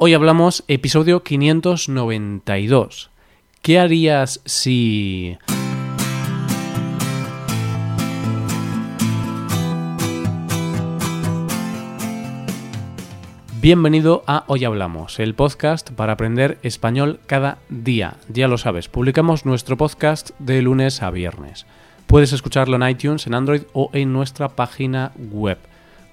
Hoy hablamos episodio 592. ¿Qué harías si... Bienvenido a Hoy Hablamos, el podcast para aprender español cada día. Ya lo sabes, publicamos nuestro podcast de lunes a viernes. Puedes escucharlo en iTunes, en Android o en nuestra página web.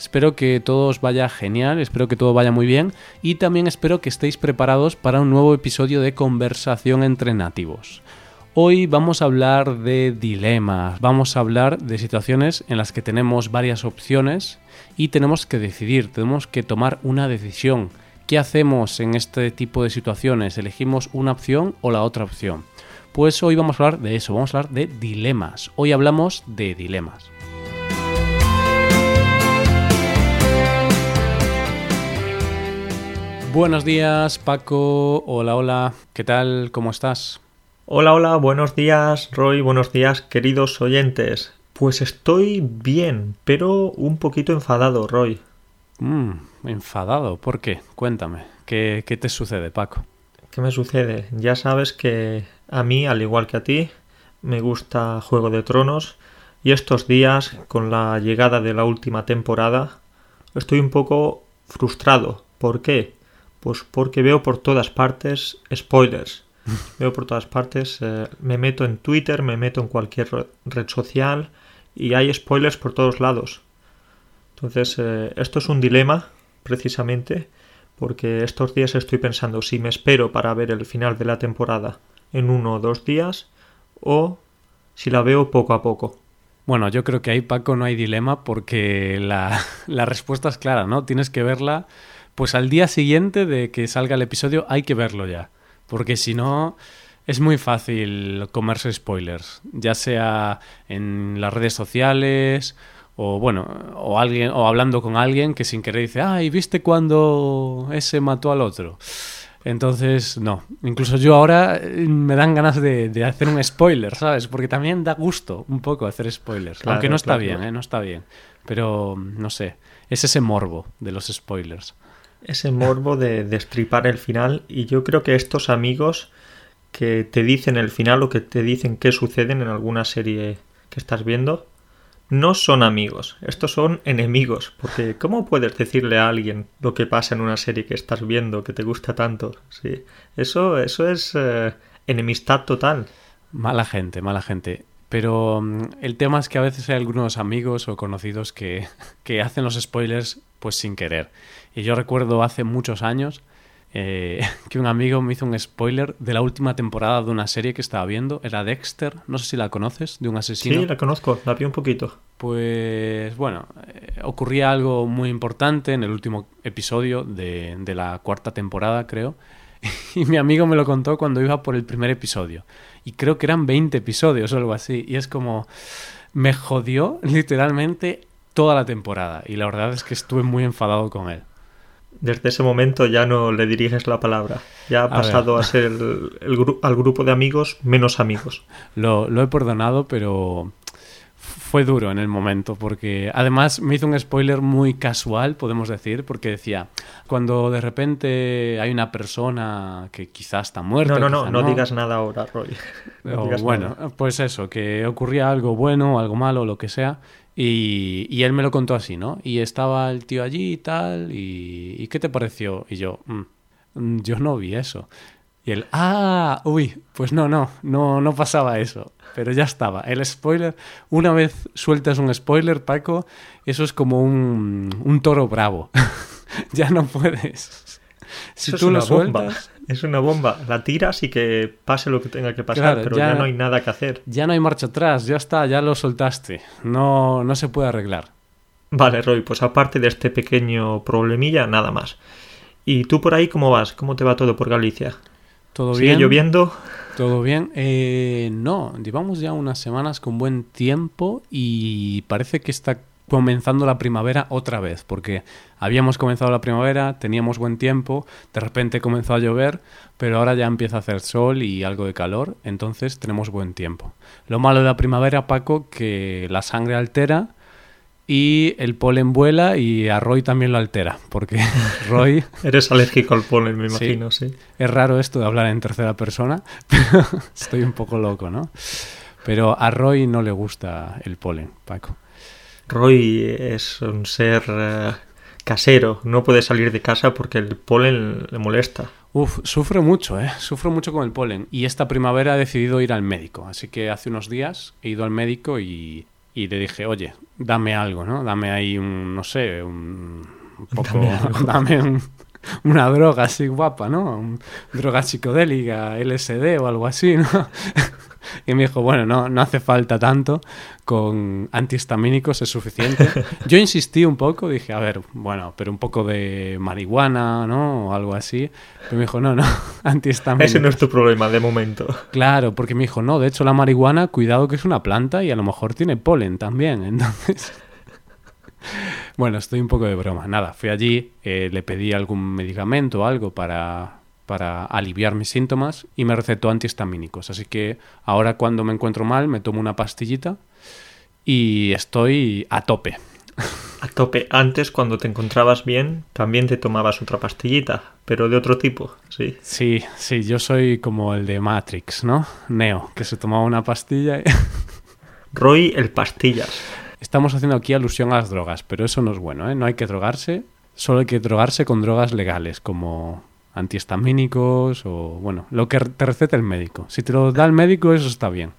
Espero que todo os vaya genial, espero que todo vaya muy bien y también espero que estéis preparados para un nuevo episodio de Conversación entre Nativos. Hoy vamos a hablar de dilemas, vamos a hablar de situaciones en las que tenemos varias opciones y tenemos que decidir, tenemos que tomar una decisión. ¿Qué hacemos en este tipo de situaciones? ¿Elegimos una opción o la otra opción? Pues hoy vamos a hablar de eso, vamos a hablar de dilemas. Hoy hablamos de dilemas. Buenos días, Paco. Hola, hola. ¿Qué tal? ¿Cómo estás? Hola, hola, buenos días, Roy, buenos días, queridos oyentes. Pues estoy bien, pero un poquito enfadado, Roy. Mmm, enfadado, ¿por qué? Cuéntame, ¿qué, ¿qué te sucede, Paco? ¿Qué me sucede? Ya sabes que a mí, al igual que a ti, me gusta Juego de Tronos y estos días, con la llegada de la última temporada, estoy un poco frustrado. ¿Por qué? Pues porque veo por todas partes spoilers Veo por todas partes, eh, me meto en Twitter, me meto en cualquier red social y hay spoilers por todos lados. Entonces, eh, esto es un dilema, precisamente, porque estos días estoy pensando si me espero para ver el final de la temporada en uno o dos días o si la veo poco a poco. Bueno, yo creo que ahí, Paco, no hay dilema porque la, la respuesta es clara, ¿no? Tienes que verla, pues al día siguiente de que salga el episodio hay que verlo ya porque si no es muy fácil comerse spoilers, ya sea en las redes sociales o bueno, o alguien o hablando con alguien que sin querer dice, "Ay, ¿viste cuando ese mató al otro?" Entonces, no. Incluso yo ahora eh, me dan ganas de, hacer un spoiler, ¿sabes? Porque también da gusto un poco hacer spoilers. Aunque no está bien, ¿eh? No está bien. Pero, no sé. Es ese morbo de los spoilers ese morbo de destripar el final y yo creo que estos amigos que te dicen el final o que te dicen qué suceden en alguna serie que estás viendo no son amigos, estos son enemigos, porque ¿cómo puedes decirle a alguien lo que pasa en una serie que estás viendo, que te gusta tanto? Sí, eso, eso es eh, enemistad total. Mala gente, mala gente. Pero mm, el tema es que a veces hay algunos amigos o conocidos que, que hacen los spoilers pues sin querer. Y yo recuerdo hace muchos años eh, que un amigo me hizo un spoiler de la última temporada de una serie que estaba viendo. Era Dexter, no sé si la conoces, de un asesino. Sí, la conozco, la vi un poquito. Pues bueno, eh, ocurría algo muy importante en el último episodio de, de la cuarta temporada, creo. Y mi amigo me lo contó cuando iba por el primer episodio. Y creo que eran 20 episodios o algo así. Y es como... Me jodió literalmente toda la temporada. Y la verdad es que estuve muy enfadado con él desde ese momento ya no le diriges la palabra. Ya ha pasado a, ser el, al grupo de amigos menos amigos. Lo, lo, he perdonado, pero fue duro en el momento, porque además me hizo un spoiler muy casual, podemos decir, porque decía, cuando de repente hay una persona que quizás está muerta. No, no, no, no, digas nada ahora, Roy. bueno, pues eso, que ocurría algo bueno, algo malo, lo que sea, y, él me lo contó así, ¿no? Y estaba el tío allí y tal, y, ¿qué te pareció? Y yo, mm, yo no vi eso. Y él, ah, uy, pues no, no, no, no pasaba eso. Pero ya estaba. El spoiler, una vez sueltas un spoiler, Paco, eso es como un, un toro bravo. ya no puedes. Si tú lo sueltas, es una bomba. La tiras y que pase lo que tenga que pasar, pero ya, no hay nada que hacer. Ya no hay marcha atrás, ya está, ya lo soltaste. No, no se puede arreglar. Vale, Roy, pues aparte de este pequeño problemilla, nada más. ¿Y tú por ahí cómo vas? ¿Cómo te va todo por Galicia? ¿Todo ¿Sigue bien? lloviendo? ¿Todo bien? Eh, no, llevamos ya unas semanas con buen tiempo y parece que está comenzando la primavera otra vez, porque habíamos comenzado la primavera, teníamos buen tiempo, de repente comenzó a llover, pero ahora ya empieza a hacer sol y algo de calor, entonces tenemos buen tiempo. Lo malo de la primavera, Paco, que la sangre altera y el polen vuela y a Roy también lo altera, porque Roy Eres alérgico al polen, me Sí. imagino, sí. es raro esto de hablar en tercera persona, pero estoy un poco loco, ¿no? Pero a Roy no le gusta el polen, Paco. Roy es un ser eh, casero, no puede salir de casa porque el polen le molesta. Uf, sufro mucho, ¿eh? Sufro mucho con el polen. Y esta primavera he decidido ir al médico. Así que hace unos días he ido al médico y, y le dije, oye, dame algo, ¿no? Dame ahí un, no sé, un, un poco... Dame. Dame un- una droga así guapa, ¿no? Un- droga psicodélica, LSD o algo así, ¿no? Y me dijo, bueno, no, no hace falta tanto, con antihistamínicos es suficiente. Yo insistí un poco, dije, a ver, bueno, pero un poco de marihuana, ¿no? O algo así. Pero me dijo, no, no, antihistamínicos. Ese no es tu problema de momento. Claro, porque me dijo, no, de hecho la marihuana, cuidado que es una planta y a lo mejor tiene polen también, entonces... bueno, estoy un poco de broma. Nada, fui allí, eh, le pedí algún medicamento o algo para, para aliviar mis síntomas y me recetó antihistamínicos. Así que ahora cuando me encuentro mal me tomo una pastillita y estoy a tope. A tope. Antes, cuando te encontrabas bien, también te tomabas otra pastillita, pero de otro tipo, sí. Sí, sí, yo soy como el de Matrix, ¿no? Neo, que se tomaba una pastilla y... Roy el pastillas. Estamos haciendo aquí alusión a las drogas, pero eso no es bueno, ¿eh? No hay que drogarse, solo hay que drogarse con drogas legales, como antihistamínicos o, bueno, lo que te receta el médico. Si te lo da el médico, eso está bien.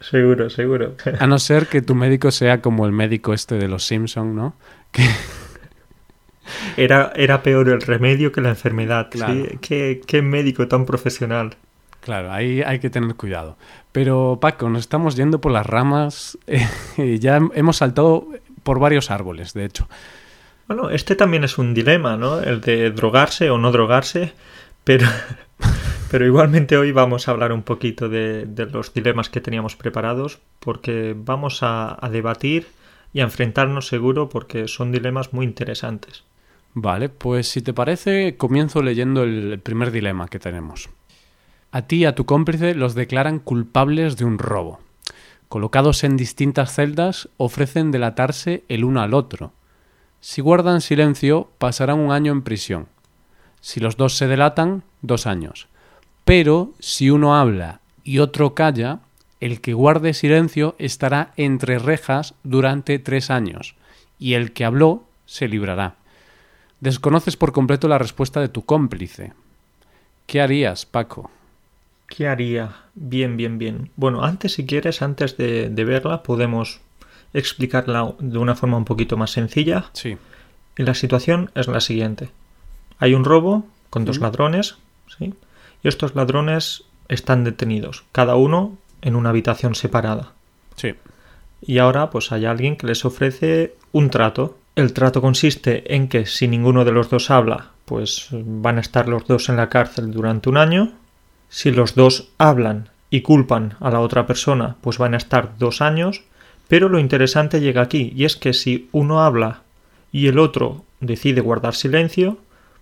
Seguro, seguro. A no ser que tu médico sea como el médico este de los Simpson, ¿no? Que, Era, era peor el remedio que la enfermedad. Claro. ¿sí? ¿Qué, qué médico tan profesional. claro, ahí hay que tener cuidado. Pero, Paco, nos estamos yendo por las ramas. eh, ya hemos saltado por varios árboles, de hecho. Bueno, este también es un dilema, ¿no? El de drogarse o no drogarse, pero, pero igualmente hoy vamos a hablar un poquito de, de los dilemas que teníamos preparados, porque vamos a, a debatir y a enfrentarnos seguro, porque son dilemas muy interesantes. Vale, pues si te parece, comienzo leyendo el el primer dilema que tenemos. A ti y a tu cómplice los declaran culpables de un robo. Colocados en distintas celdas, ofrecen delatarse el uno al otro. Si guardan silencio, pasarán un año en prisión. Si los dos se delatan, dos años. Pero si uno habla y otro calla, el que guarde silencio estará entre rejas durante tres años, y el que habló se librará. Desconoces por completo la respuesta de tu cómplice. ¿Qué harías, Paco? ¿Qué haría? Bien, bien, bien. Bueno, antes, si quieres, antes de, de verla, podemos explicarla de una forma un poquito más sencilla. Sí. Y la situación es la siguiente. Hay un robo con dos ladrones, ¿sí? Y estos ladrones están detenidos, cada uno en una habitación separada. Sí. Y ahora pues hay alguien que les ofrece un trato. El trato consiste en que si ninguno de los dos habla, pues van a estar los dos en la cárcel durante un año. Si los dos hablan y culpan a la otra persona, pues van a estar dos años. Pero lo interesante llega aquí, y es que si uno habla y el otro decide guardar silencio,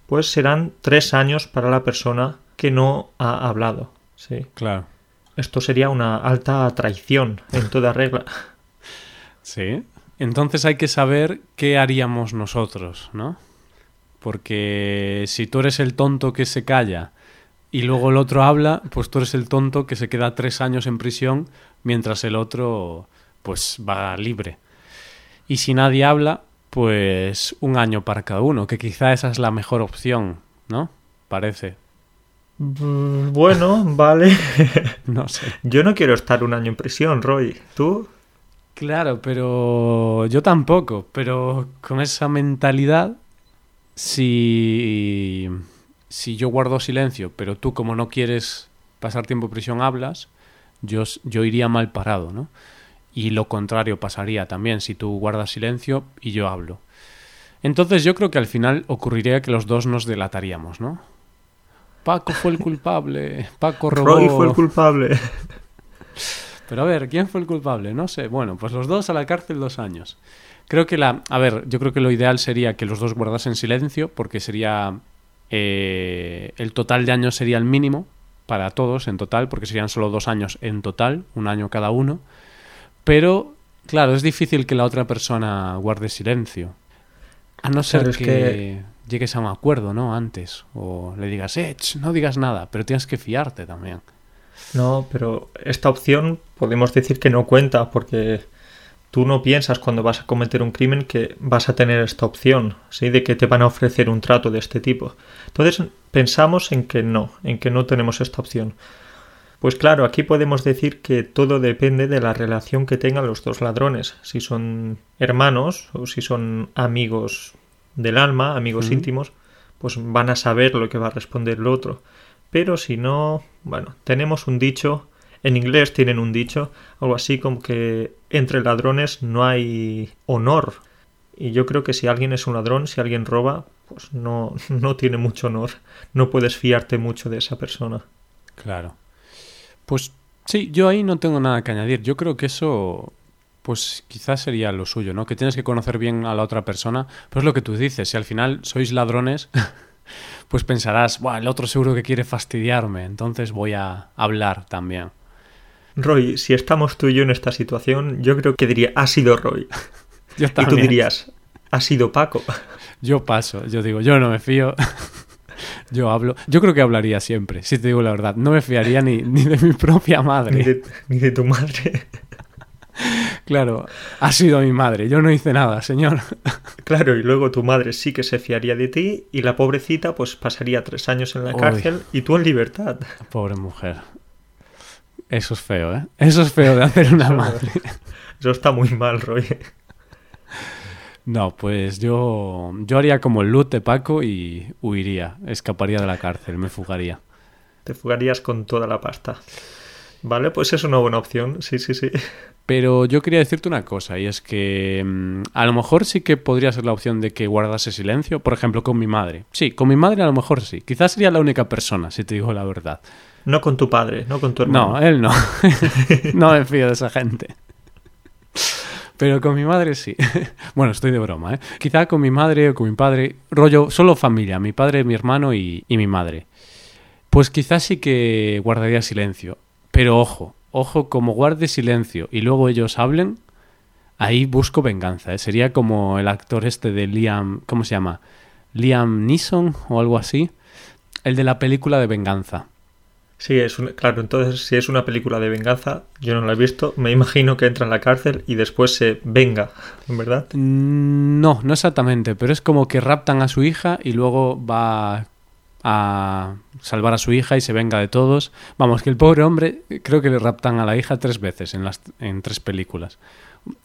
pues serán tres años para la persona que no ha hablado. Sí. Claro. Esto sería una alta traición en toda regla. Sí. Entonces hay que saber qué haríamos nosotros, ¿no? Porque si tú eres el tonto que se calla y luego el otro habla, pues tú eres el tonto que se queda tres años en prisión mientras el otro pues va libre. Y si nadie habla, pues un año para cada uno, que quizá esa es la mejor opción, ¿no? Parece. Mm, Bueno, vale. No sé. Yo no quiero estar un año en prisión, Roy. ¿Tú? Claro, pero yo tampoco. Pero con esa mentalidad, si, si yo guardo silencio, pero tú como no quieres pasar tiempo en prisión hablas, yo, yo iría mal parado, ¿no? Y lo contrario pasaría también si tú guardas silencio y yo hablo. Entonces yo creo que al final ocurriría que los dos nos delataríamos, ¿no? Paco fue el culpable, Paco robó... Roy fue el culpable. Pero a ver, ¿quién fue el culpable? No sé. Bueno, pues los dos a la cárcel dos años. Creo que la... A ver, yo creo que lo ideal sería que los dos guardasen silencio porque sería... eh, el total de años sería el mínimo para todos en total, porque serían solo dos años en total, un año cada uno. Pero, claro, es difícil que la otra persona guarde silencio. A no ser Claro, que, que- llegues a un acuerdo, ¿no? Antes. O le digas, eh, ch, no digas nada, pero tienes que fiarte también. No, pero esta opción podemos decir que no cuenta porque tú no piensas cuando vas a cometer un crimen que vas a tener esta opción, ¿sí? De que te van a ofrecer un trato de este tipo. Entonces pensamos en que no, en que no tenemos esta opción. Pues claro, aquí podemos decir que todo depende de la relación que tengan los dos ladrones, si son hermanos o si son amigos del alma, amigos íntimos, pues van a saber lo que va a responder el otro. Pero si no, bueno, tenemos un dicho, en inglés tienen un dicho, algo así como que entre ladrones no hay honor. Y yo creo que si alguien es un ladrón, si alguien roba, pues no, no tiene mucho honor. No puedes fiarte mucho de esa persona. Claro. Pues sí, yo ahí no tengo nada que añadir. Yo creo que eso, pues quizás sería lo suyo, ¿no? Que tienes que conocer bien a la otra persona. Pues lo que tú dices, si al final sois ladrones, pues pensarás, Buah, el otro seguro que quiere fastidiarme, entonces voy a hablar también. Roy, si estamos tú y yo en esta situación, yo creo que diría, ha sido Roy. Yo Y tú dirías, ha sido Paco. Yo paso, yo digo, yo no me fío. yo hablo. Yo creo que hablaría siempre, si te digo la verdad. No me fiaría ni, ni de mi propia madre. Ni de, ni de tu madre. Claro, ha sido mi madre. Yo no hice nada, señor. Claro, y luego tu madre sí que se fiaría de ti y la pobrecita pues pasaría tres años en la Uy. cárcel y tú en libertad. Pobre mujer. Eso es feo, ¿eh? Eso es feo de hacer una madre. Eso está muy mal, Roy. No, pues yo, yo haría como el loot de Paco y huiría, escaparía de la cárcel, me fugaría. Te fugarías con toda la pasta. Vale, pues es una buena opción, sí, sí, sí. Pero yo quería decirte una cosa, y es que mm, a lo mejor sí que podría ser la opción de que guardase silencio, por ejemplo, con mi madre. Sí, con mi madre a lo mejor sí. Quizás sería la única persona, si te digo la verdad. No con tu padre, no con tu hermano. No, él no. no me fío de esa gente. Pero con mi madre sí. bueno, estoy de broma, ¿eh? Quizá con mi madre o con mi padre, rollo, solo familia, mi padre, mi hermano y, y mi madre. Pues quizás sí que guardaría silencio. Pero ojo, ojo, como guarde silencio y luego ellos hablen, ahí busco venganza. ¿eh? Sería como el actor este de Liam, ¿cómo se llama? Liam Neeson o algo así. El de la película de venganza. Sí, es un- claro, entonces si es una película de venganza, yo no la he visto, me imagino que entra en la cárcel y después se venga, ¿verdad? Mm, No, no exactamente, pero es como que raptan a su hija y luego va a salvar a su hija y se venga de todos. Vamos, que el pobre hombre creo que le raptan a la hija tres veces en las en tres películas.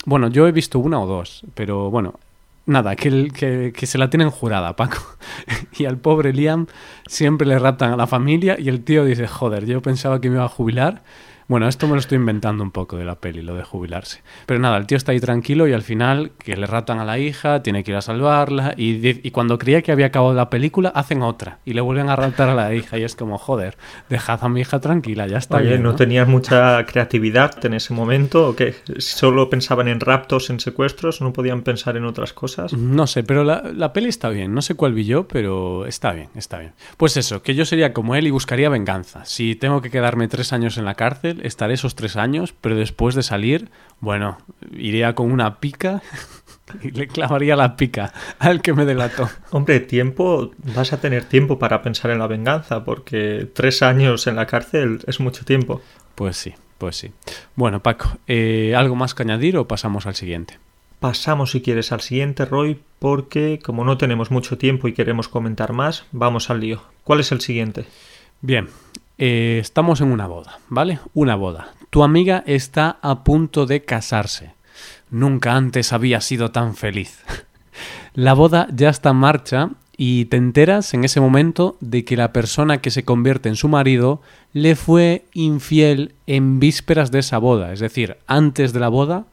Bueno, yo he visto una o dos, pero bueno, nada, que, que, que se la tienen jurada, Paco. y al pobre Liam siempre le raptan a la familia y el tío dice, joder, yo pensaba que me iba a jubilar. Bueno, esto me lo estoy inventando un poco de la peli, lo de jubilarse. Pero nada, el tío está ahí tranquilo y al final que le raptan a la hija, tiene que ir a salvarla y, cuando creía que había acabado la película, hacen otra y le vuelven a raptar a la hija y es como, joder, dejad a mi hija tranquila, ya está Oye, bien, ¿no ¿no? tenías mucha creatividad en ese momento o qué? ¿Solo pensaban en raptos, en secuestros? ¿No podían pensar en otras cosas? No sé, pero la, la peli está bien. No sé cuál vi yo, pero está bien, está bien. Pues eso, que yo sería como él y buscaría venganza. Si tengo que quedarme tres años en la cárcel, estaré esos tres años, pero después de salir, bueno, iría con una pica y le clavaría la pica al que me delató. Hombre, tiempo, vas a tener tiempo para pensar en la venganza, porque tres años en la cárcel es mucho tiempo. Pues sí, pues sí. Bueno, Paco, eh, ¿algo más que añadir o pasamos al siguiente? Pasamos, si quieres, al siguiente, Roy, porque como no tenemos mucho tiempo y queremos comentar más, vamos al lío. ¿Cuál es el siguiente? Bien, eh, estamos en una boda, ¿vale? Una boda. Tu amiga está a punto de casarse. Nunca antes había sido tan feliz. La boda ya está en marcha y te enteras en ese momento de que la persona que se convierte en su marido le fue infiel en vísperas de esa boda, es decir, antes de la boda,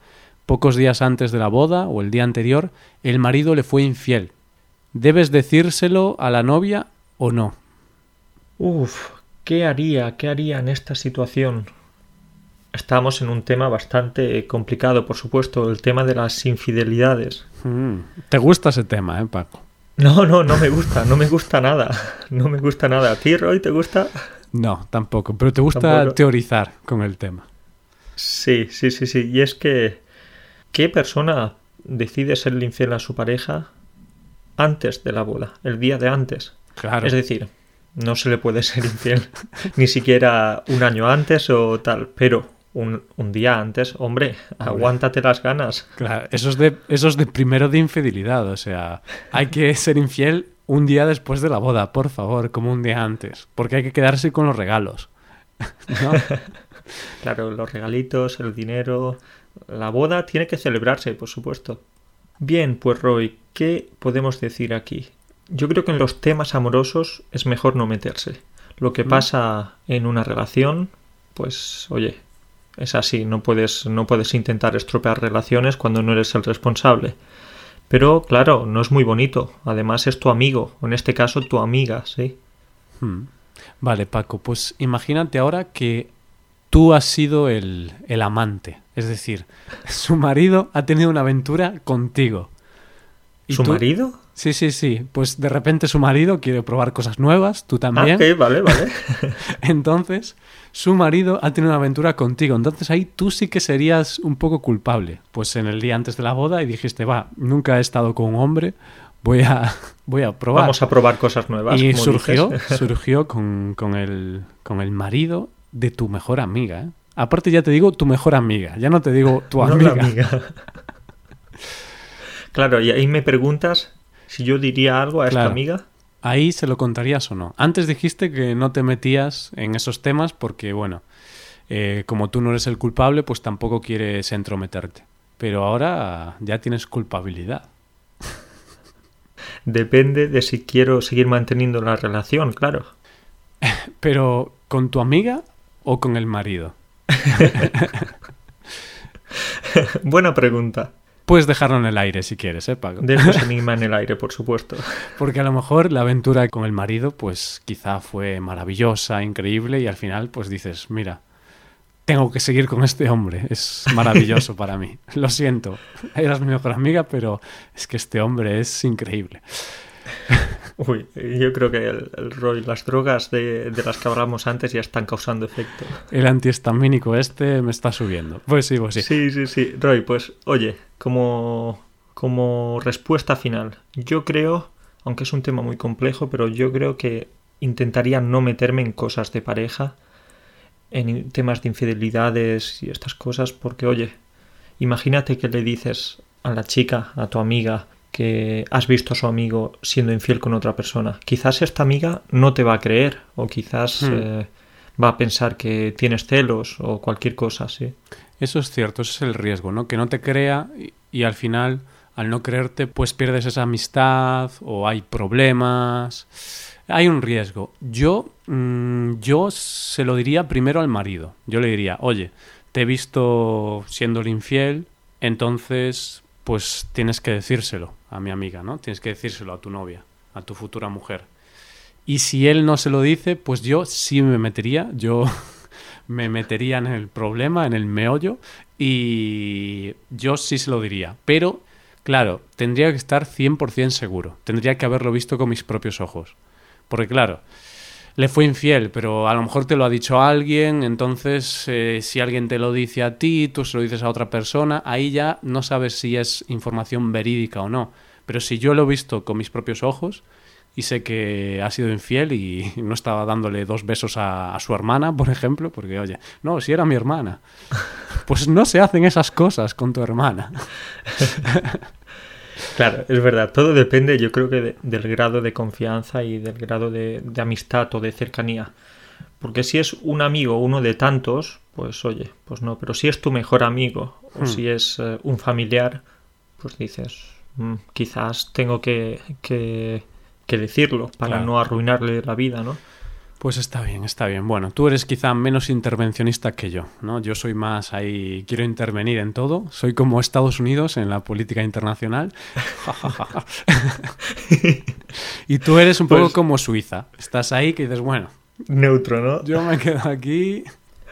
pocos días antes de la boda o el día anterior, el marido le fue infiel. ¿Debes decírselo a la novia o no? Uf, ¿qué haría? ¿Qué haría en esta situación? Estamos en un tema bastante complicado, por supuesto, el tema de las infidelidades. Mm, ¿Te gusta ese tema, eh, Paco? No, no, no me gusta, no me gusta nada. No me gusta nada. ¿A ti, Roy, te gusta? No, tampoco, pero te gusta Tampoco. teorizar con el tema. Sí, sí, sí, sí. Y es que, ¿qué persona decide serle infiel a su pareja antes de la boda, el día de antes? Claro. Es decir, no se le puede ser infiel ni siquiera un año antes o tal, pero un, un día antes, hombre, aguántate las ganas. Claro, eso es, de, eso es de primero de infidelidad, o sea, hay que ser infiel un día después de la boda, por favor, como un día antes, porque hay que quedarse con los regalos. ¿no? Claro, los regalitos, el dinero, la boda tiene que celebrarse, por supuesto. Bien, pues Roy, ¿qué podemos decir aquí? Yo creo que en los temas amorosos es mejor no meterse. Lo que Mm. pasa en una relación, pues oye, es así, no puedes, no puedes intentar estropear relaciones cuando no eres el responsable. Pero claro, no es muy bonito. Además es tu amigo, o en este caso tu amiga, ¿sí? Hmm. Vale, Paco, pues imagínate ahora que tú has sido el, el amante, es decir, su marido ha tenido una aventura contigo. ¿Su tú- marido? Sí, sí, sí. Pues de repente su marido quiere probar cosas nuevas, tú también. Ah, ok, vale, vale. Entonces, su marido ha tenido una aventura contigo. Entonces ahí tú sí que serías un poco culpable. Pues en el día antes de la boda y dijiste, va, nunca he estado con un hombre, voy a, voy a probar. Vamos a probar cosas nuevas. y como surgió, dices. surgió con, con el, con el marido de tu mejor amiga. ¿eh? Aparte ya te digo tu mejor amiga, ya no te digo tu No amiga. la amiga. claro, y ahí me preguntas si yo diría algo a esta amiga. Ahí se lo contarías o no. Antes dijiste que no te metías en esos temas porque, bueno, eh, como tú no eres el culpable, pues tampoco quieres entrometerte. Pero ahora ya tienes culpabilidad. Depende de si quiero seguir manteniendo la relación, claro. Pero, ¿con tu amiga o con el marido? Buena pregunta. Puedes dejarlo en el aire si quieres, ¿eh, Paco? Dejo ese enigma en el aire, por supuesto. Porque a lo mejor la aventura con el marido, pues quizá fue maravillosa, increíble, y al final, pues dices, mira, tengo que seguir con este hombre, es maravilloso para mí. Lo siento, eras mi mejor amiga, pero es que este hombre es increíble. Uy, yo creo que el, el Roy, las drogas de, de las que hablamos antes ya están causando efecto. El antihistamínico este me está subiendo. Pues sí, pues sí. Sí, sí, sí. Roy, pues oye, como, como respuesta final, yo creo, aunque es un tema muy complejo, pero yo creo que intentaría no meterme en cosas de pareja, en temas de infidelidades y estas cosas, porque oye, imagínate que le dices a la chica, a tu amiga, que has visto a su amigo siendo infiel con otra persona. Quizás esta amiga no te va a creer o quizás Hmm. eh, va a pensar que tienes celos o cualquier cosa así. Eso es cierto, ese es el riesgo, ¿no? Que no te crea y, y al final, al no creerte, pues pierdes esa amistad o hay problemas. Hay un riesgo. Yo, mm, yo se lo diría primero al marido. Yo le diría, oye, te he visto siendo el infiel, entonces, pues tienes que decírselo a mi amiga, ¿no? Tienes que decírselo a tu novia, a tu futura mujer. Y si él no se lo dice, pues yo sí me metería, yo me metería en el problema, en el meollo, y yo sí se lo diría. Pero, claro, tendría que estar 100% seguro, tendría que haberlo visto con mis propios ojos. Porque, claro, le fue infiel, pero a lo mejor te lo ha dicho alguien, entonces eh, si alguien te lo dice a ti, tú se lo dices a otra persona, ahí ya no sabes si es información verídica o no. Pero si yo lo he visto con mis propios ojos y sé que ha sido infiel y no estaba dándole dos besos a, a su hermana, por ejemplo, porque oye, no, si era mi hermana, pues no se hacen esas cosas con tu hermana. Claro, es verdad. Todo depende, yo creo que de- del grado de confianza y del grado de, de amistad o de cercanía. Porque si es un amigo, uno de tantos, pues oye, pues no. Pero si es tu mejor amigo o Hmm. si es eh, un familiar, pues dices, "Mm, quizás tengo que, que, que decirlo para Claro. no arruinarle la vida, ¿no? Pues está bien, está bien. Bueno, tú eres quizá menos intervencionista que yo, ¿no? Yo soy más ahí, quiero intervenir en todo. Soy como Estados Unidos en la política internacional. y tú eres un poco Pues- como Suiza. Estás ahí que dices, bueno, Neutro, ¿no? yo me quedo aquí.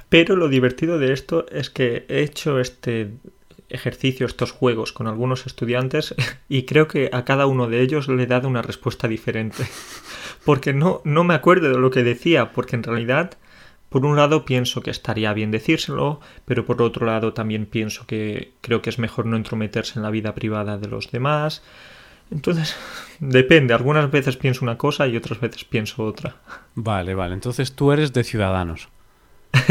Pero lo divertido de esto es que he hecho este ejercicio, estos juegos con algunos estudiantes y creo que a cada uno de ellos le he dado una respuesta diferente. Porque no, no me acuerdo de lo que decía, porque en realidad, por un lado pienso que estaría bien decírselo, pero por otro lado también pienso que creo que es mejor no entrometerse en la vida privada de los demás. Entonces, depende, algunas veces pienso una cosa y otras veces pienso otra. Vale, vale. Entonces tú eres de Ciudadanos.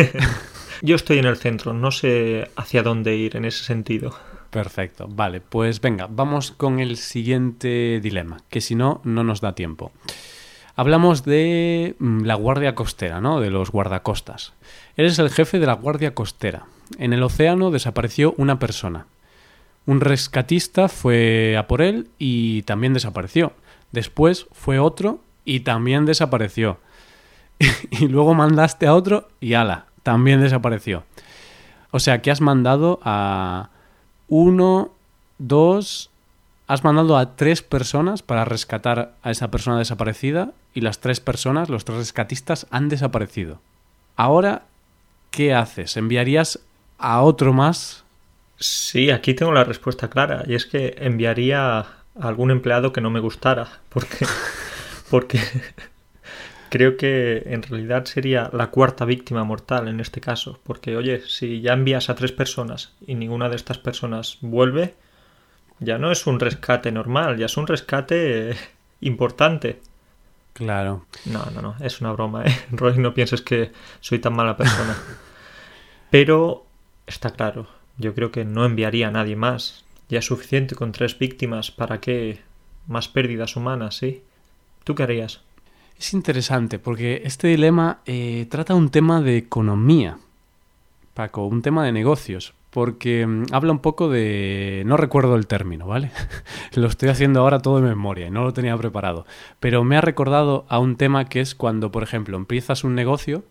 Yo estoy en el centro, no sé hacia dónde ir en ese sentido. Perfecto. Vale, pues venga, vamos con el siguiente dilema, que si no, no nos da tiempo. Hablamos de mm, la Guardia Costera, ¿no? De los guardacostas. Eres el jefe de la Guardia Costera. En el océano desapareció una persona. Un rescatista fue a por él y también desapareció. Después fue otro y también desapareció. y luego mandaste a otro y ala, también desapareció. O sea que has mandado a uno, dos, has mandado a tres personas para rescatar a esa persona desaparecida y las tres personas, los tres rescatistas, han desaparecido. Ahora, ¿qué haces? ¿Enviarías a otro más? Sí, aquí tengo la respuesta clara, y es que enviaría a algún empleado que no me gustara, porque, porque creo que en realidad sería la cuarta víctima mortal en este caso, porque oye, si ya envías a tres personas y ninguna de estas personas vuelve, ya no es un rescate normal, ya es un rescate importante. Claro. No, no, no, es una broma, ¿eh? Roy, no pienses que soy tan mala persona. Pero está claro, yo creo que no enviaría a nadie más. Ya es suficiente con tres víctimas, ¿para qué más pérdidas humanas, sí? ¿Tú qué harías? Es interesante porque este dilema eh, trata un tema de economía, Paco, un tema de negocios, porque mm, habla un poco de... no recuerdo el término, ¿vale? lo estoy haciendo ahora todo de memoria y no lo tenía preparado, pero me ha recordado a un tema que es cuando, por ejemplo, empiezas un negocio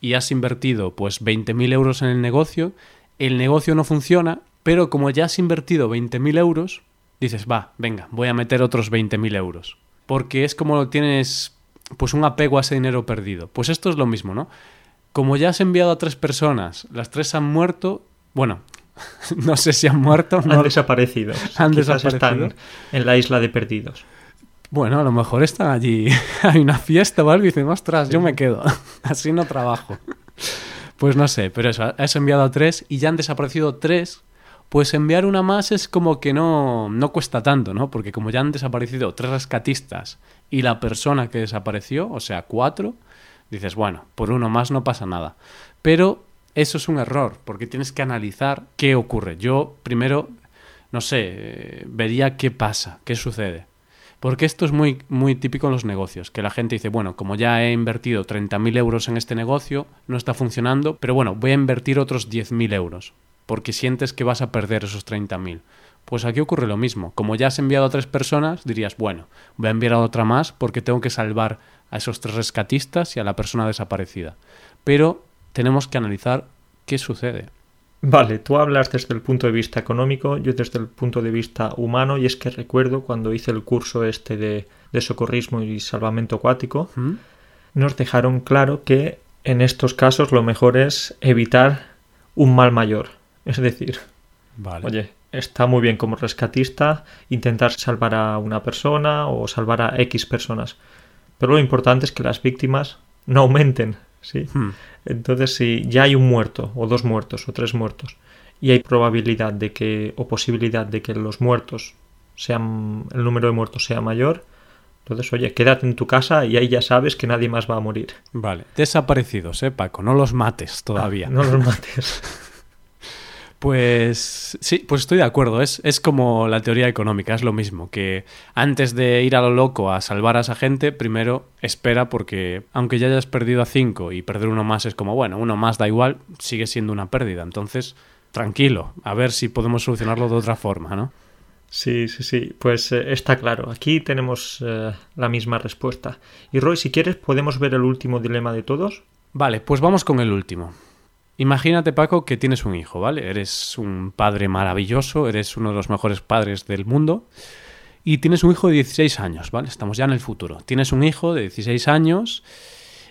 y has invertido pues 20.000 euros en el negocio, el negocio no funciona, pero como ya has invertido 20.000 euros, dices, va, venga, voy a meter otros 20.000 euros. Porque es como tienes pues un apego a ese dinero perdido. Pues esto es lo mismo, ¿no? Como ya has enviado a tres personas, las tres han muerto, bueno, no sé si han muerto, no- Han desaparecido. Han Quizás desaparecido. están en la isla de perdidos. Bueno, a lo mejor están allí, hay una fiesta o algo y dicen, ostras, yo me quedo, así no trabajo. Pues no sé, pero eso, has enviado a tres y ya han desaparecido tres, pues enviar una más es como que no, no cuesta tanto, ¿no? Porque como ya han desaparecido tres rescatistas y la persona que desapareció, o sea, cuatro, dices, bueno, por uno más no pasa nada. Pero eso es un error, porque tienes que analizar qué ocurre. Yo primero, no sé, eh, vería qué pasa, qué sucede. Porque esto es muy, muy típico en los negocios, que la gente dice, bueno, como ya he invertido 30.000 euros en este negocio, no está funcionando, pero bueno, voy a invertir otros 10.000 euros, porque sientes que vas a perder esos 30.000. Pues aquí ocurre lo mismo. Como ya has enviado a tres personas, dirías, bueno, voy a enviar a otra más porque tengo que salvar a esos tres rescatistas y a la persona desaparecida. Pero tenemos que analizar qué sucede. Vale, tú hablas desde el punto de vista económico, yo desde el punto de vista humano, y es que recuerdo cuando hice el curso este de, de socorrismo y salvamento acuático, ¿Mm? nos dejaron claro que en estos casos lo mejor es evitar un mal mayor. Es decir, Vale. oye, está muy bien como rescatista intentar salvar a una persona o salvar a X personas, pero lo importante es que las víctimas no aumenten, ¿sí? Hmm. Entonces, si ya hay un muerto, o dos muertos, o tres muertos, y hay probabilidad de que, o posibilidad de que los muertos sean, el número de muertos sea mayor, entonces, oye, quédate en tu casa y ahí ya sabes que nadie más va a morir. Vale. Desaparecidos, ¿eh, Paco? No los mates todavía. No los mates. Pues sí, pues estoy de acuerdo. Es, es como la teoría económica, es lo mismo. Que antes de ir a lo loco a salvar a esa gente, primero espera porque aunque ya hayas perdido a cinco y perder uno más es como, bueno, uno más da igual, sigue siendo una pérdida. Entonces, tranquilo, a ver si podemos solucionarlo de otra forma, ¿no? Sí, sí, sí. Pues eh, está claro. Aquí tenemos eh, la misma respuesta. Y Roy, si quieres, podemos ver el último dilema de todos. Vale, pues vamos con el último. Imagínate, Paco, que tienes un hijo, ¿vale? Eres un padre maravilloso, eres uno de los mejores padres del mundo y tienes un hijo de 16 años, ¿vale? Estamos ya en el futuro. Tienes un hijo de 16 años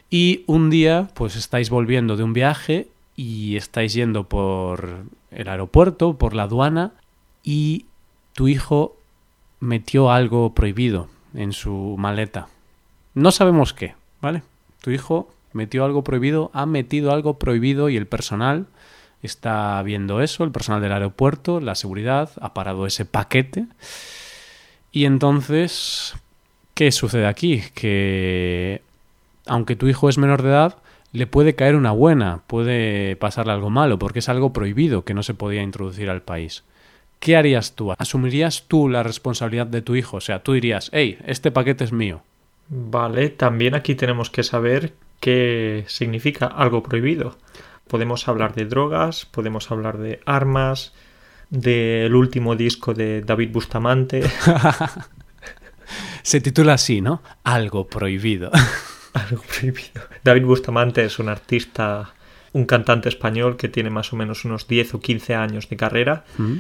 y un día, pues estáis volviendo de un viaje y estáis yendo por el aeropuerto, por la aduana y tu hijo metió algo prohibido en su maleta. No sabemos qué, ¿vale? Tu hijo metió algo prohibido, ha metido algo prohibido y el personal está viendo eso, el personal del aeropuerto, la seguridad, ha parado ese paquete. Y entonces, ¿qué sucede aquí? Que aunque tu hijo es menor de edad, le puede caer una buena, puede pasarle algo malo, porque es algo prohibido que no se podía introducir al país. ¿qué harías tú? ¿Asumirías tú la responsabilidad de tu hijo? O sea, tú dirías, hey, este paquete es mío. Vale, también aquí tenemos que saber qué significa algo prohibido. Podemos hablar de drogas, podemos hablar de armas, del último disco de David Bustamante. Se titula así, ¿no? Algo prohibido. Algo prohibido. David Bustamante es un artista, un cantante español que tiene más o menos unos 10 o 15 años de carrera. ¿Mm?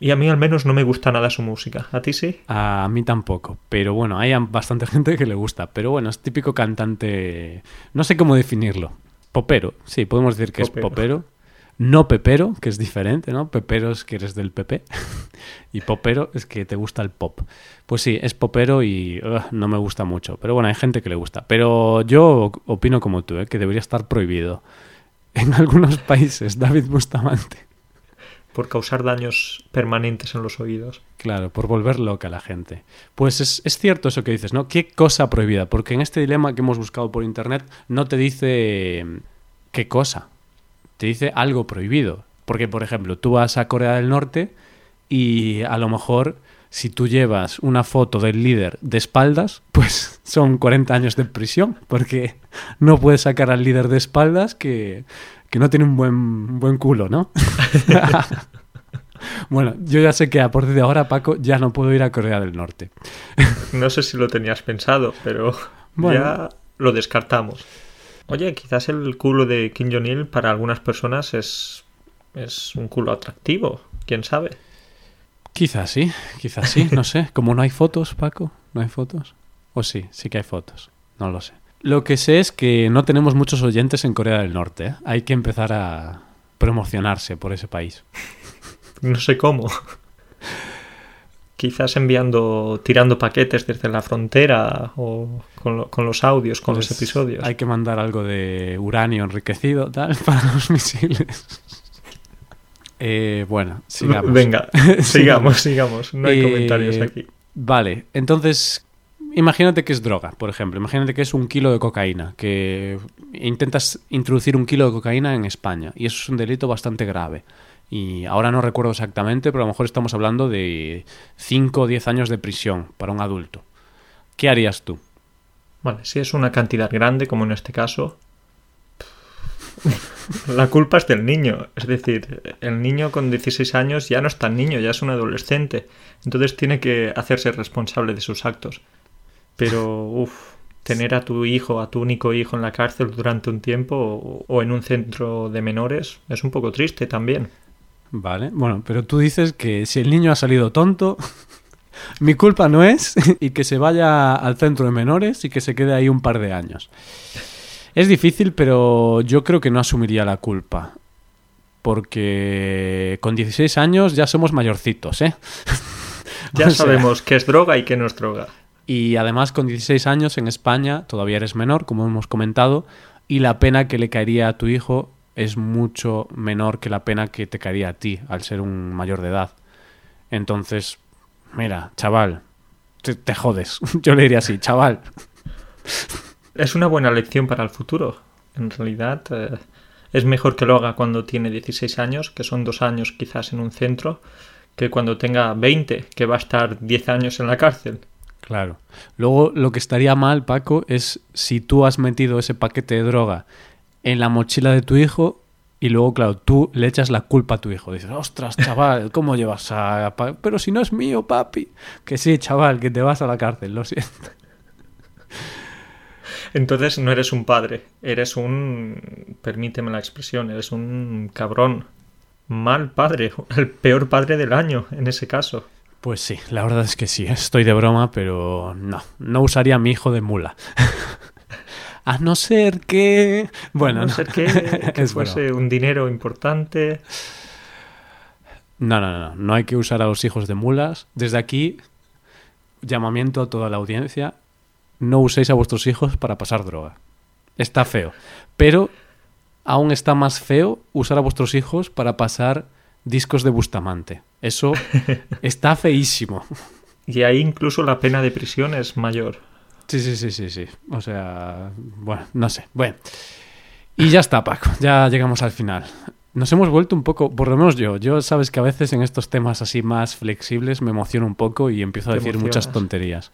Y a mí al menos no me gusta nada su música. ¿A ti sí? A mí tampoco. Pero bueno, hay bastante gente que le gusta. Pero bueno, es típico cantante... No sé cómo definirlo. Popero. Sí, podemos decir que es popero. No pepero, que es diferente, ¿no? Pepero es que eres del PP. y popero es que te gusta el pop. Pues sí, es popero y no me gusta mucho. Pero bueno, hay gente que le gusta. Pero yo opino como tú, ¿eh? que debería estar prohibido. En algunos países, David Bustamante por causar daños permanentes en los oídos. Claro, por volver loca a la gente. Pues es, cierto eso que dices, ¿no? ¿Qué cosa prohibida? Porque en este dilema que hemos buscado por internet no te dice mm, qué cosa, te dice algo prohibido. Porque, por ejemplo, tú vas a Corea del Norte y a lo mejor si tú llevas una foto del líder de espaldas, pues son 40 años de prisión, porque no puedes sacar al líder de espaldas que que no tiene un buen, buen culo, ¿no? bueno, yo ya sé que a partir de ahora, Paco, ya no puedo ir a Corea del Norte. no sé si lo tenías pensado, pero ya lo descartamos. Oye, quizás el culo de Kim Jong-il para algunas personas es, es un culo atractivo, quién sabe. Quizás sí, quizás sí, no sé. Como no hay fotos, Paco, no hay fotos. O sí, sí que hay fotos, no lo sé. Lo que sé es que no tenemos muchos oyentes en Corea del Norte. ¿eh? Hay que empezar a promocionarse por ese país. No sé cómo. Quizás enviando, tirando paquetes desde la frontera o con, los audios, con los pues episodios. Hay que mandar algo de uranio enriquecido, tal, para los misiles. Eh, bueno, sigamos. Venga, sigamos, sigamos. No hay eh, comentarios aquí. Vale, entonces, Imagínate que es droga, por ejemplo. Imagínate que es un kilo de cocaína, que intentas introducir un kilo de cocaína en España. Y eso es un delito bastante grave. Y ahora no recuerdo exactamente, pero a lo mejor estamos hablando de 5 o 10 años de prisión para un adulto. ¿Qué harías tú? Vale, si es una cantidad grande, como en este caso, la culpa es del niño. Es decir, el niño con 16 años ya no es tan niño, ya es un adolescente. Entonces tiene que hacerse responsable de sus actos. Pero, uff, tener a tu hijo, a tu único hijo en la cárcel durante un tiempo o, en un centro de menores es un poco triste también. Vale, bueno, pero tú dices que si el niño ha salido tonto, mi culpa no es y que se vaya al centro de menores y que se quede ahí un par de años. Es difícil, pero yo creo que no asumiría la culpa. Porque con 16 años ya somos mayorcitos, ¿eh? Ya sabemos qué es droga y qué no es droga. Y además con 16 años en España todavía eres menor, como hemos comentado, y la pena que le caería a tu hijo es mucho menor que la pena que te caería a ti al ser un mayor de edad. Entonces, mira, chaval, te, jodes. Yo le diría así, chaval. Es una buena lección para el futuro. En realidad, eh, es mejor que lo haga cuando tiene 16 años, que son dos años quizás en un centro, que cuando tenga 20, que va a estar 10 años en la cárcel. Claro. Luego lo que estaría mal, Paco, es si tú has metido ese paquete de droga en la mochila de tu hijo Y luego, claro, tú le echas la culpa a tu hijo. Dices, ostras, chaval, ¿cómo llevas a... Pero si no es mío, papi. Que sí, chaval, que te vas a la cárcel, lo siento. Entonces no eres un padre, eres un... permíteme la expresión, eres un cabrón. Mal padre, el peor padre del año en ese caso. Pues sí, la verdad es que sí, estoy de broma, pero no, no usaría a mi hijo de mula. a no ser que... Bueno, a no, ser que, que fuese un dinero importante. No, no, no, no hay que usar a los hijos de mulas. Desde aquí, llamamiento a toda la audiencia, no uséis a vuestros hijos para pasar droga. Está feo. Pero aún está más feo usar a vuestros hijos para pasar discos de Bustamante. Eso está feísimo. Y ahí incluso la pena de prisión es mayor. Sí, sí, sí, sí, sí. O sea, bueno, no sé. Bueno. Y ya está, Paco. Ya llegamos al final. Nos hemos vuelto un poco, por lo menos yo, yo sabes que a veces en estos temas así más flexibles me emociono un poco y empiezo a decir muchas tonterías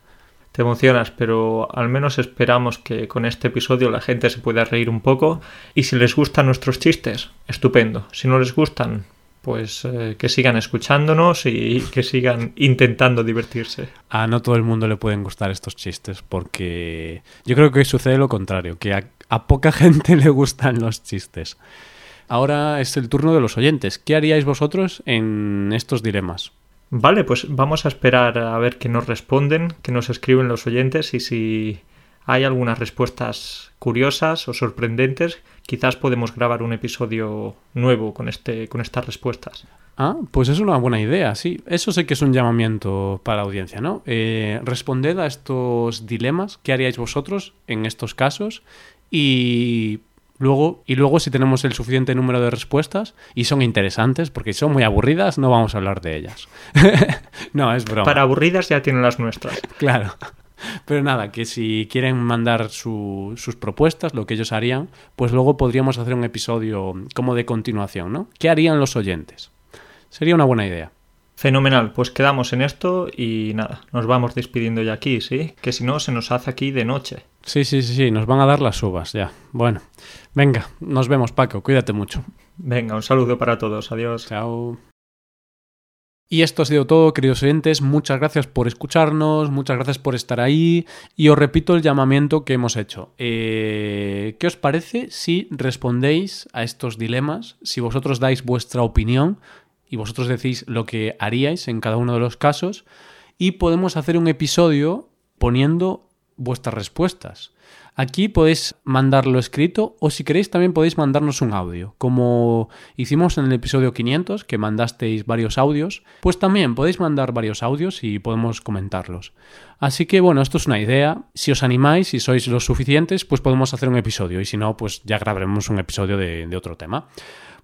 te emocionas, pero al menos esperamos que con este episodio la gente se pueda reír un poco y si les gustan nuestros chistes, estupendo. Si no les gustan, pues eh, que sigan escuchándonos y que sigan intentando divertirse. A no todo el mundo le pueden gustar estos chistes porque yo creo que sucede lo contrario, que a, a poca gente le gustan los chistes. Ahora es el turno de los oyentes. ¿Qué haríais vosotros en estos dilemas? Vale, pues vamos a esperar a ver qué nos responden, qué nos escriben los oyentes y si hay algunas respuestas curiosas o sorprendentes, quizás podemos grabar un episodio nuevo con, este, con estas respuestas. Ah, pues es una buena idea, sí. Eso sé que es un llamamiento para la audiencia, ¿no? Eh, responded a estos dilemas, ¿qué haríais vosotros en estos casos? Y Luego, y luego, si tenemos el suficiente número de respuestas y son interesantes, porque son muy aburridas, no vamos a hablar de ellas. no, es broma. Para aburridas ya tienen las nuestras. Claro. Pero nada, que si quieren mandar sus propuestas, lo que ellos harían, pues luego podríamos hacer un episodio como de continuación, ¿no? ¿Qué harían los oyentes? Sería una buena idea. Fenomenal, pues quedamos en esto y nada, nos vamos despidiendo ya aquí, ¿sí? Que si no se nos hace aquí de noche. Sí, sí, sí, sí, nos van a dar las uvas ya. Bueno, venga, nos vemos Paco, cuídate mucho. Venga, un saludo para todos, adiós. Chao. Y esto ha sido todo, queridos oyentes. Muchas gracias por escucharnos, muchas gracias por estar ahí. Y os repito el llamamiento que hemos hecho. Eh, ¿Qué os parece si respondéis a estos dilemas? Si vosotros dais vuestra opinión y vosotros decís lo que haríais en cada uno de los casos y podemos hacer un episodio poniendo vuestras respuestas. Aquí podéis mandarlo escrito o si queréis también podéis mandarnos un audio. Como hicimos en el episodio 500, que mandasteis varios audios, pues también podéis mandar varios audios y podemos comentarlos. Así que bueno, esto es una idea. Si os animáis y sois los suficientes, pues podemos hacer un episodio y si no, pues ya grabaremos un episodio de otro tema.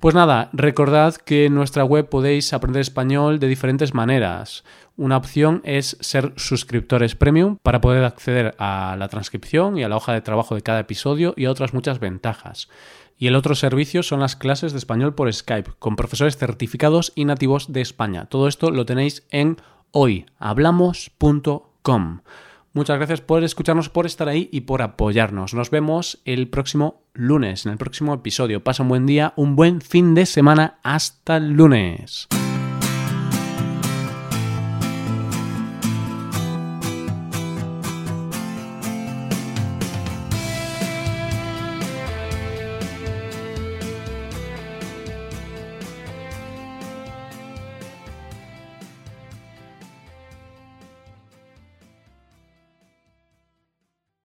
Pues nada, recordad que en nuestra web podéis aprender español de diferentes maneras. Una opción es ser suscriptores premium para poder acceder a la transcripción y a la hoja de trabajo de cada episodio y a otras muchas ventajas. Y el otro servicio son las clases de español por Skype con profesores certificados y nativos de España. Todo esto lo tenéis en hoyhablamos.com. Muchas gracias por escucharnos, por estar ahí y por apoyarnos. Nos vemos el próximo lunes, en el próximo episodio. Pasa un buen día, un buen fin de semana. Hasta el lunes.